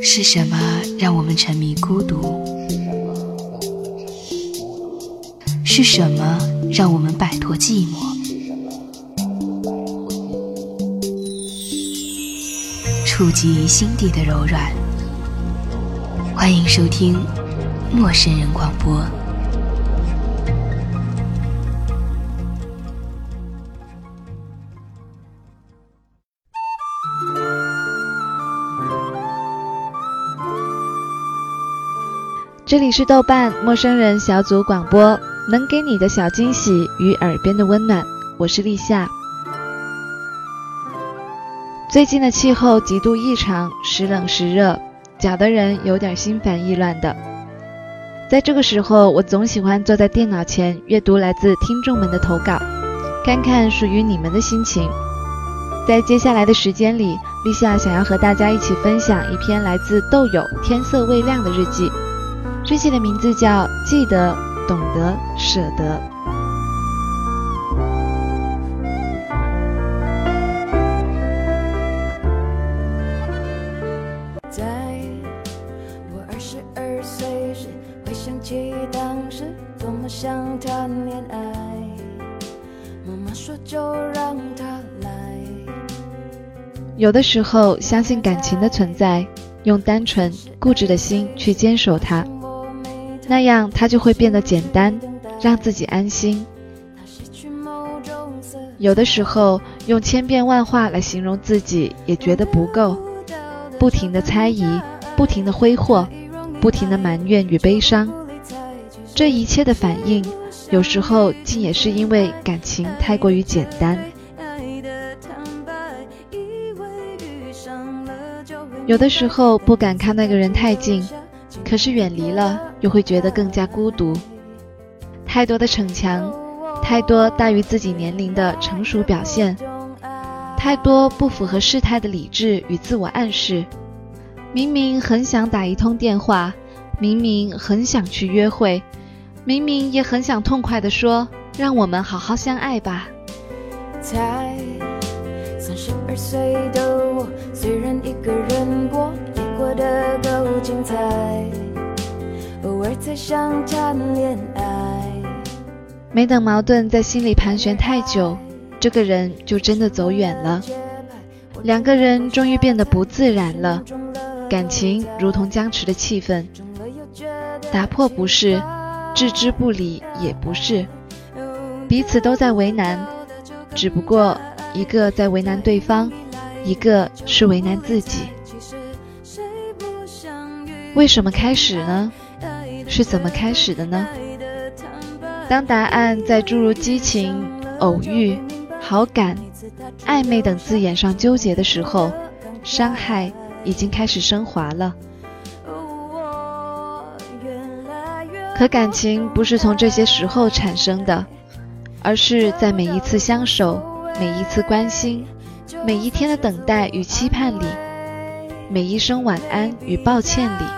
是什么让我们沉迷孤独？是什么让我们摆脱寂寞？触及心底的柔软。欢迎收听《陌生人广播》。这里是豆瓣陌生人小组广播，能给你的小惊喜与耳边的温暖。我是立夏。最近的气候极度异常，时冷时热，搅得人有点心烦意乱的。在这个时候，我总喜欢坐在电脑前阅读来自听众们的投稿，看看属于你们的心情。在接下来的时间里，立夏想要和大家一起分享一篇来自豆友“天色未亮”的日记。日记的名字叫《记得、懂得、舍得》。在我二十二岁时，回想起当时多么想谈恋爱，妈妈说就让他来。有的时候，相信感情的存在，用单纯固执的心去坚守它，那样他就会变得简单，让自己安心。有的时候，用千变万化来形容自己，也觉得不够。不停的猜疑，不停的挥霍，不停的埋怨与悲伤，这一切的反应，有时候竟也是因为感情太过于简单。有的时候不敢看那个人太近，可是远离了又会觉得更加孤独。太多的逞强，太多大于自己年龄的成熟表现。太多不符合事态的理智与自我暗示，明明很想打一通电话，明明很想去约会，明明也很想痛快地说“让我们好好相爱吧”。才三十二岁的我，虽然一个人过，过得够精彩，偶尔才想谈恋爱。没等矛盾在心里盘旋太久。这个人就真的走远了，两个人终于变得不自然了，感情如同僵持的气氛，打破不是，置之不理也不是，彼此都在为难，只不过一个在为难对方，一个是为难自己。为什么开始呢？是怎么开始的呢？当答案在诸如激情、偶遇。好感、暧昧等字眼上纠结的时候，伤害已经开始升华了。可感情不是从这些时候产生的，而是在每一次相守、每一次关心、每一天的等待与期盼里，每一声晚安与抱歉里。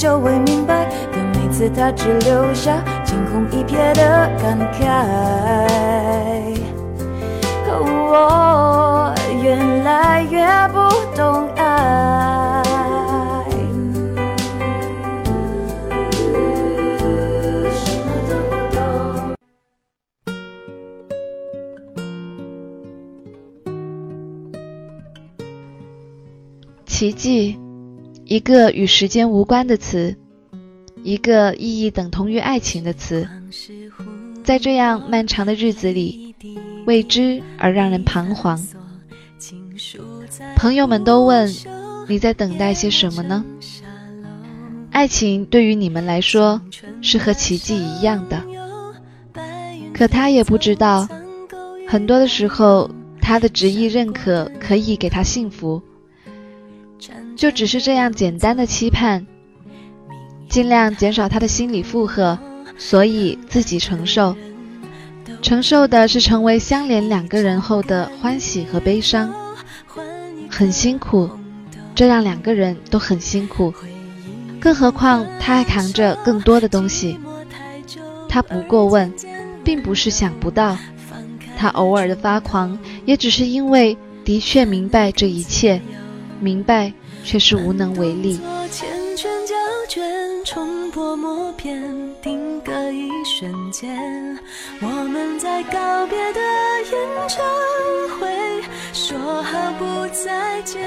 就会明白，但每次他只留下。惊鸿一瞥的感慨，我越来越不懂爱。奇迹，一个与时间无关的词。一个意义等同于爱情的词，在这样漫长的日子里，未知而让人彷徨。朋友们都问你在等待些什么呢？爱情对于你们来说是和奇迹一样的，可他也不知道，很多的时候，他的执意认可可以给他幸福，就只是这样简单的期盼，尽量减少他的心理负荷，所以自己承受。承受的是成为相连两个人后的欢喜和悲伤，很辛苦，这让两个人都很辛苦。更何况他还扛着更多的东西。他不过问，并不是想不到，他偶尔的发狂，也只是因为的确明白这一切，明白却是无能为力。冲破默片，定格一瞬间。我们在告别的演唱会说好不再见。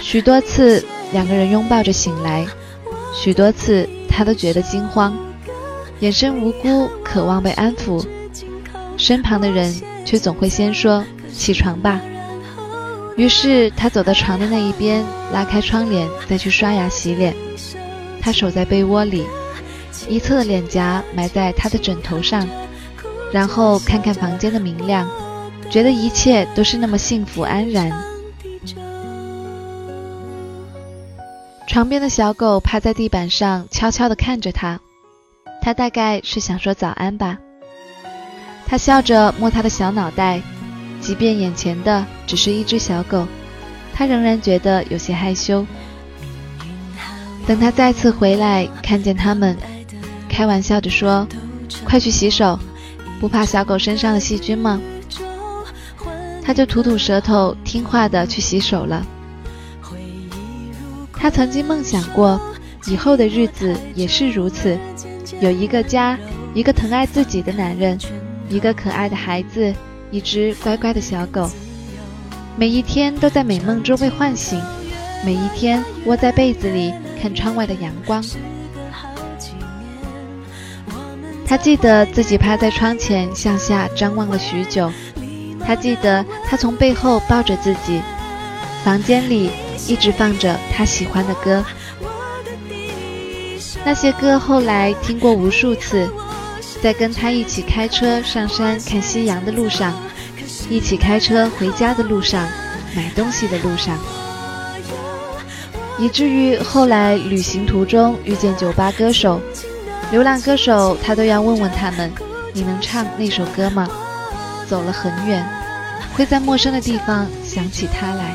许多次，两个人拥抱着醒来，许多次他都觉得惊慌，眼神无辜，渴望被安抚，身旁的人却总会先说起床吧。于是他走到床的那一边，拉开窗帘，再去刷牙洗脸。他守在被窝里，一侧的脸颊埋在他的枕头上，然后看看房间的明亮，觉得一切都是那么幸福安然。床边的小狗趴在地板上，悄悄地看着他，他大概是想说早安吧。他笑着摸他的小脑袋，即便眼前的只是一只小狗，他仍然觉得有些害羞。等他再次回来，看见他们，开玩笑地说：“快去洗手，不怕小狗身上的细菌吗？”他就吐吐舌头，听话的去洗手了。他曾经梦想过，以后的日子也是如此，有一个家，一个疼爱自己的男人，一个可爱的孩子，一只乖乖的小狗，每一天都在美梦中被唤醒，每一天窝在被子里。看窗外的阳光，他记得自己趴在窗前向下张望了许久。他记得他从背后抱着自己，房间里一直放着他喜欢的歌。那些歌后来听过无数次，在跟他一起开车上山看夕阳的路上，一起开车回家的路上，买东西的路上。以至于后来旅行途中遇见酒吧歌手、流浪歌手，他都要问问他们：“你能唱那首歌吗？”走了很远，会在陌生的地方想起他来。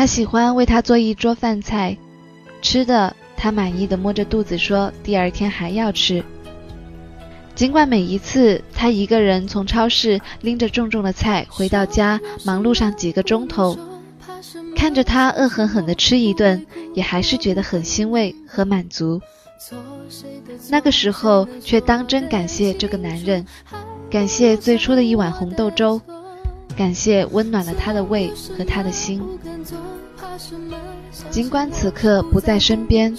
他喜欢为他做一桌饭菜，吃的他满意的摸着肚子说：“第二天还要吃。”尽管每一次他一个人从超市拎着重重的菜回到家，忙碌上几个钟头，看着他恶狠狠地吃一顿，也还是觉得很欣慰和满足。那个时候却当真感谢这个男人，感谢最初的一碗红豆粥。感谢温暖了他的胃和他的心。尽管此刻不在身边，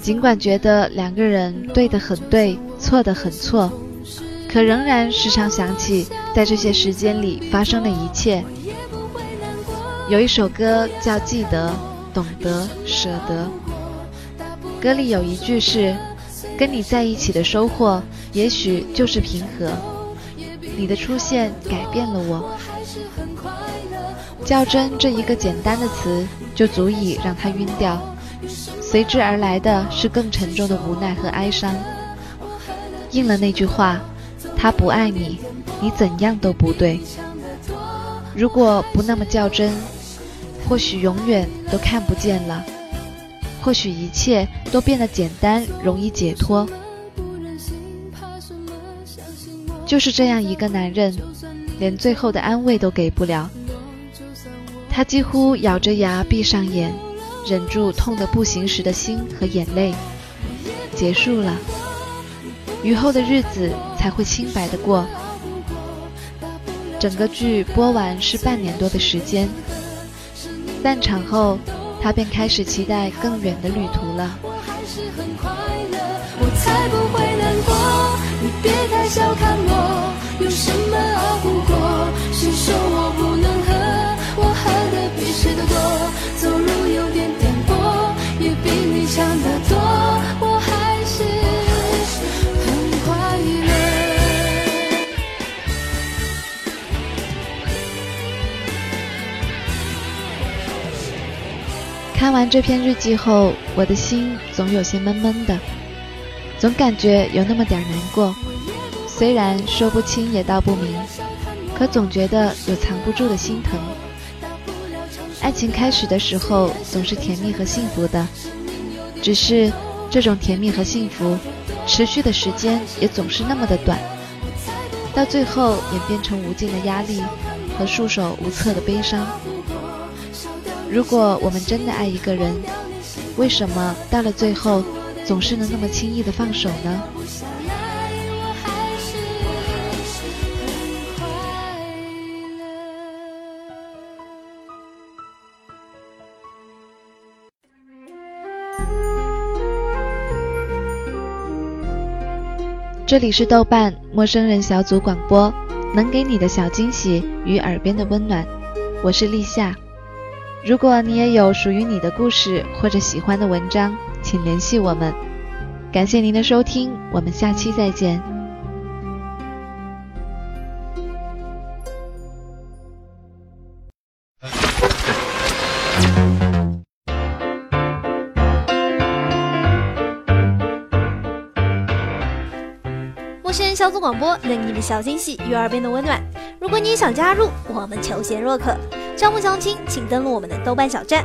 尽管觉得两个人对的很对，错的很错，可仍然时常想起在这些时间里发生的一切。有一首歌叫《记得、懂得、舍得》，歌里有一句是：“跟你在一起的收获，也许就是平和。”你的出现改变了我。较真这一个简单的词就足以让他晕掉，随之而来的是更沉重的无奈和哀伤。应了那句话：他不爱你，你怎样都不对。如果不那么较真，或许永远都看不见了，或许一切都变得简单，容易解脱。就是这样一个男人，连最后的安慰都给不了。他几乎咬着牙闭上眼，忍住痛得不行时的心和眼泪。结束了，雨后的日子才会清白的过。整个剧播完是半年多的时间，散场后，他便开始期待更远的旅途了。笑看我，有什么熬不过？谁说我不能喝？我喝的比谁都多，走路有点颠簸，也比你强得多，我还是很快乐。看完这篇日记后，我的心总有些闷闷的。总感觉有那么点难过，虽然说不清也道不明，可总觉得有藏不住的心疼。爱情开始的时候总是甜蜜和幸福的，只是这种甜蜜和幸福，持续的时间也总是那么的短，到最后演变成无尽的压力和束手无策的悲伤。如果我们真的爱一个人，为什么到了最后？总是能那么轻易的放手呢？这里是豆瓣陌生人小组广播，能给你的小惊喜与耳边的温暖，我是立夏。如果你也有属于你的故事或者喜欢的文章。请联系我们，感谢您的收听，我们下期再见。广播，能给你的小惊喜与耳边的温暖。如果你也想加入，我们求贤若渴，招募相亲请登录我们的豆瓣小站。